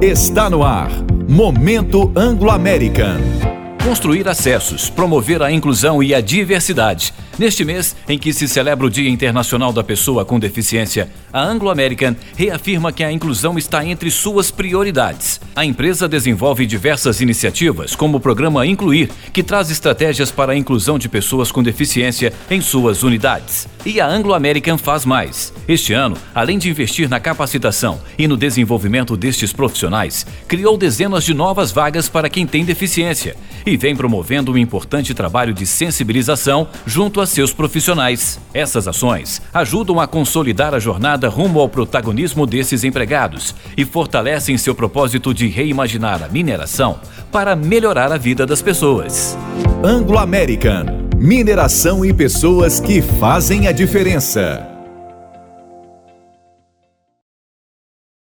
Está no ar. Momento Anglo-American. Construir acessos, promover a inclusão e a diversidade. Neste mês, em que se celebra o Dia Internacional da Pessoa com Deficiência, a Anglo American reafirma que a inclusão está entre suas prioridades. A empresa desenvolve diversas iniciativas, como o programa Incluir, que traz estratégias para a inclusão de pessoas com deficiência em suas unidades. E a Anglo American faz mais. Este ano, além de investir na capacitação e no desenvolvimento destes profissionais, criou dezenas de novas vagas para quem tem deficiência e vem promovendo um importante trabalho de sensibilização junto a seus profissionais. Essas ações ajudam a consolidar a jornada rumo ao protagonismo desses empregados e fortalecem seu propósito de reimaginar a mineração para melhorar a vida das pessoas. Anglo American. Mineração e pessoas que fazem a diferença.